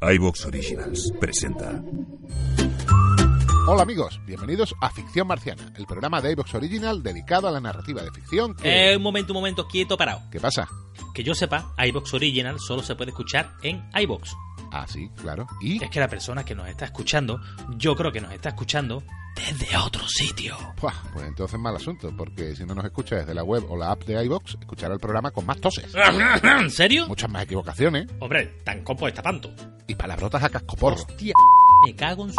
iBox Originals presenta. Hola amigos, bienvenidos a Ficción Marciana, el programa de iBox Original dedicado a la narrativa de ficción que... Eh, un momento, un momento, quieto, parado. ¿Qué pasa? Que yo sepa, iBox Original solo se puede escuchar en iBox. Ah, sí, claro. ¿Y? Es que la persona que nos está escuchando, yo creo que nos está escuchando desde otro sitio. Buah, pues entonces mal asunto, porque si no nos escucha desde la web o la app de iBox, escuchará el programa con más toses. ¿En serio? Muchas más equivocaciones. Hombre, tan copo está panto. Y palabrotas a cascoporro. Hostia, me cago en su...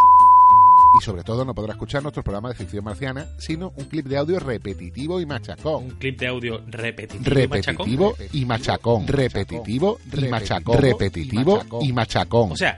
Y sobre todo no podrá escuchar nuestro programa de ficción marciana, sino un clip de audio repetitivo y machacón. Un clip de audio repetitivo, repetitivo y machacón. Repetitivo y machacón. Repetitivo y machacón. O sea,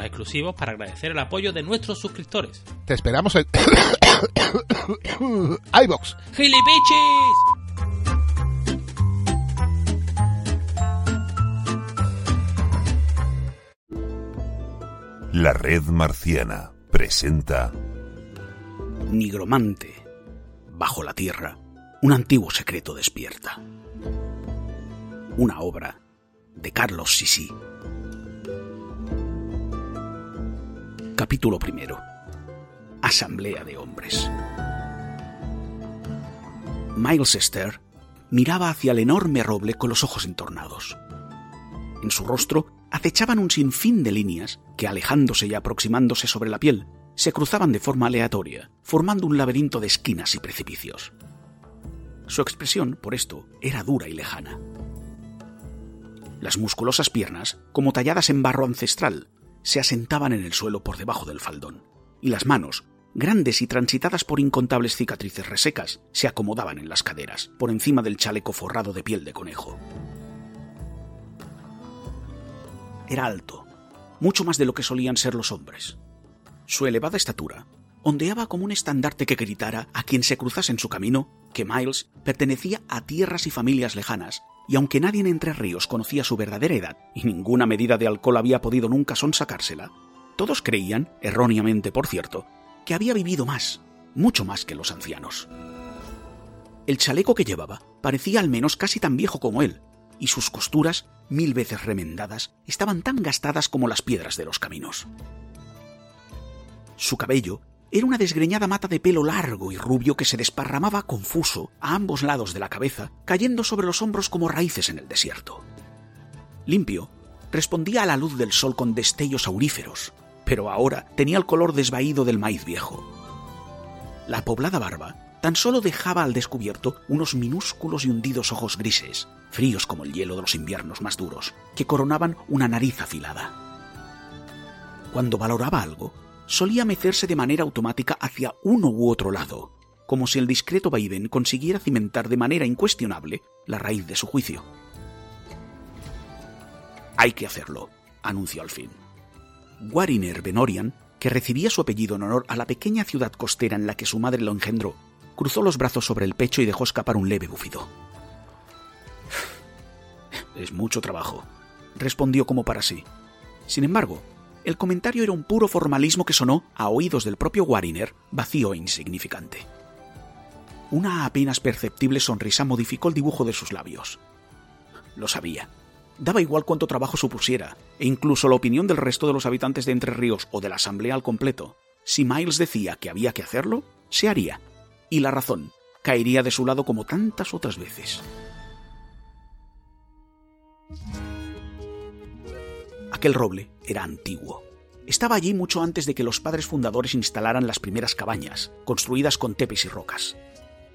exclusivos para agradecer el apoyo de nuestros suscriptores. Te esperamos en iBox. ¡Gilipichis! La red marciana presenta Nigromante. Bajo la tierra, un antiguo secreto despierta. Una obra de Carlos Sisi. Capítulo primero. Asamblea de hombres. Miles Esther miraba hacia el enorme roble con los ojos entornados. En su rostro acechaban un sinfín de líneas que, alejándose y aproximándose sobre la piel, se cruzaban de forma aleatoria, formando un laberinto de esquinas y precipicios. Su expresión, por esto, era dura y lejana. Las musculosas piernas, como talladas en barro ancestral, se asentaban en el suelo por debajo del faldón, y las manos, grandes y transitadas por incontables cicatrices resecas, se acomodaban en las caderas, por encima del chaleco forrado de piel de conejo. Era alto, mucho más de lo que solían ser los hombres, su elevada estatura ondeaba como un estandarte que gritara a quien se cruzase en su camino que Miles pertenecía a tierras y familias lejanas, y aunque nadie en Entre Ríos conocía su verdadera edad y ninguna medida de alcohol había podido nunca sonsacársela, todos creían, erróneamente por cierto, que había vivido más, mucho más que los ancianos. El chaleco que llevaba parecía al menos casi tan viejo como él, y sus costuras, mil veces remendadas, estaban tan gastadas como las piedras de los caminos. Su cabello era una desgreñada mata de pelo largo y rubio que se desparramaba confuso a ambos lados de la cabeza, cayendo sobre los hombros como raíces en el desierto. Limpio, respondía a la luz del sol con destellos auríferos, pero ahora tenía el color desvaído del maíz viejo. La poblada barba tan solo dejaba al descubierto unos minúsculos y hundidos ojos grises, fríos como el hielo de los inviernos más duros, que coronaban una nariz afilada. Cuando valoraba algo, solía mecerse de manera automática hacia uno u otro lado, como si el discreto vaivén consiguiera cimentar de manera incuestionable la raíz de su juicio. Hay que hacerlo, anunció al fin. Wariner Benorian, que recibía su apellido en honor a la pequeña ciudad costera en la que su madre lo engendró, cruzó los brazos sobre el pecho y dejó escapar un leve bufido. Es mucho trabajo, respondió como para sí. Sin embargo, el comentario era un puro formalismo que sonó, a oídos del propio Wariner, vacío e insignificante. Una apenas perceptible sonrisa modificó el dibujo de sus labios. Lo sabía. Daba igual cuánto trabajo supusiera, e incluso la opinión del resto de los habitantes de Entre Ríos o de la Asamblea al completo. Si Miles decía que había que hacerlo, se haría. Y la razón caería de su lado como tantas otras veces. Aquel roble era antiguo. Estaba allí mucho antes de que los padres fundadores instalaran las primeras cabañas, construidas con tepes y rocas.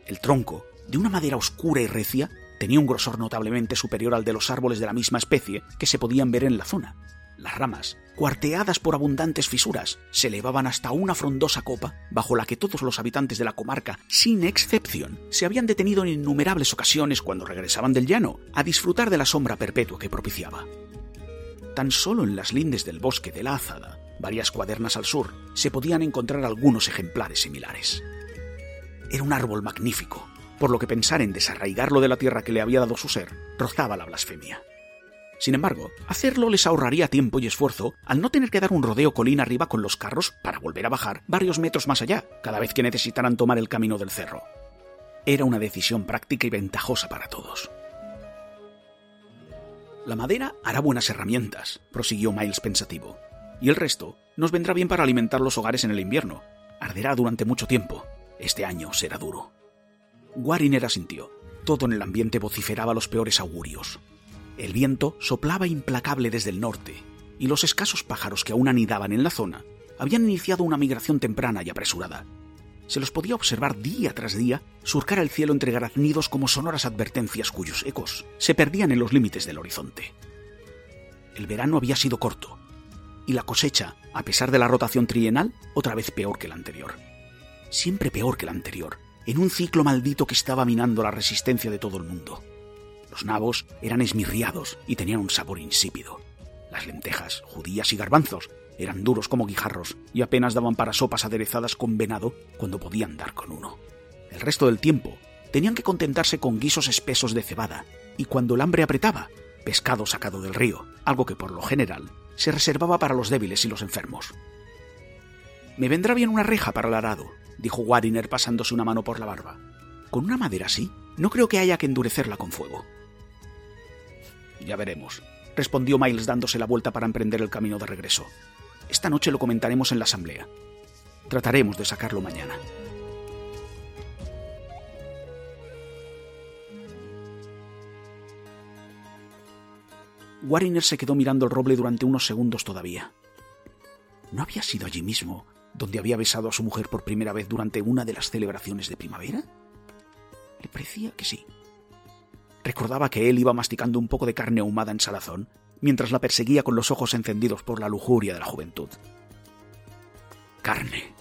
El tronco, de una madera oscura y recia, tenía un grosor notablemente superior al de los árboles de la misma especie que se podían ver en la zona. Las ramas, cuarteadas por abundantes fisuras, se elevaban hasta una frondosa copa bajo la que todos los habitantes de la comarca, sin excepción, se habían detenido en innumerables ocasiones cuando regresaban del llano a disfrutar de la sombra perpetua que propiciaba. Tan solo en las lindes del bosque de la Azada, varias cuadernas al sur, se podían encontrar algunos ejemplares similares. Era un árbol magnífico, por lo que pensar en desarraigarlo de la tierra que le había dado su ser rozaba la blasfemia. Sin embargo, hacerlo les ahorraría tiempo y esfuerzo al no tener que dar un rodeo colina arriba con los carros para volver a bajar varios metros más allá cada vez que necesitaran tomar el camino del cerro. Era una decisión práctica y ventajosa para todos. La madera hará buenas herramientas, prosiguió Miles pensativo, y el resto nos vendrá bien para alimentar los hogares en el invierno. Arderá durante mucho tiempo. Este año será duro. Wariner asintió. Todo en el ambiente vociferaba los peores augurios. El viento soplaba implacable desde el norte, y los escasos pájaros que aún anidaban en la zona habían iniciado una migración temprana y apresurada. Se los podía observar día tras día surcar el cielo entre graznidos como sonoras advertencias cuyos ecos se perdían en los límites del horizonte. El verano había sido corto, y la cosecha, a pesar de la rotación trienal, otra vez peor que la anterior. Siempre peor que la anterior, en un ciclo maldito que estaba minando la resistencia de todo el mundo. Los nabos eran esmirriados y tenían un sabor insípido. Las lentejas, judías y garbanzos eran duros como guijarros y apenas daban para sopas aderezadas con venado cuando podían dar con uno. El resto del tiempo tenían que contentarse con guisos espesos de cebada y cuando el hambre apretaba, pescado sacado del río, algo que por lo general se reservaba para los débiles y los enfermos. Me vendrá bien una reja para el arado, dijo Wariner pasándose una mano por la barba. Con una madera así, no creo que haya que endurecerla con fuego. Ya veremos, respondió Miles dándose la vuelta para emprender el camino de regreso. Esta noche lo comentaremos en la asamblea. Trataremos de sacarlo mañana. Wariner se quedó mirando el roble durante unos segundos todavía. ¿No había sido allí mismo donde había besado a su mujer por primera vez durante una de las celebraciones de primavera? Le parecía que sí. Recordaba que él iba masticando un poco de carne ahumada en salazón mientras la perseguía con los ojos encendidos por la lujuria de la juventud. Carne.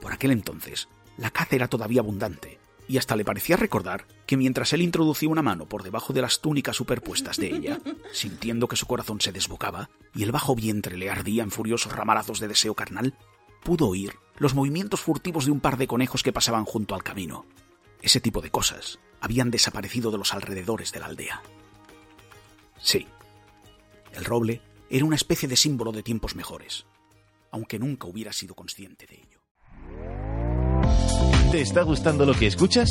Por aquel entonces, la caza era todavía abundante, y hasta le parecía recordar que mientras él introducía una mano por debajo de las túnicas superpuestas de ella, sintiendo que su corazón se desbocaba y el bajo vientre le ardía en furiosos ramalazos de deseo carnal, pudo oír los movimientos furtivos de un par de conejos que pasaban junto al camino. Ese tipo de cosas habían desaparecido de los alrededores de la aldea. Sí, el roble era una especie de símbolo de tiempos mejores, aunque nunca hubiera sido consciente de ello. ¿Te está gustando lo que escuchas?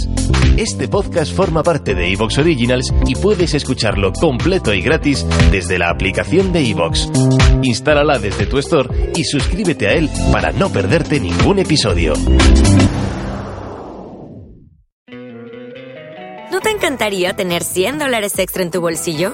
Este podcast forma parte de Evox Originals y puedes escucharlo completo y gratis desde la aplicación de Evox. Instálala desde tu store y suscríbete a él para no perderte ningún episodio. te encantaría tener 100 dólares extra en tu bolsillo?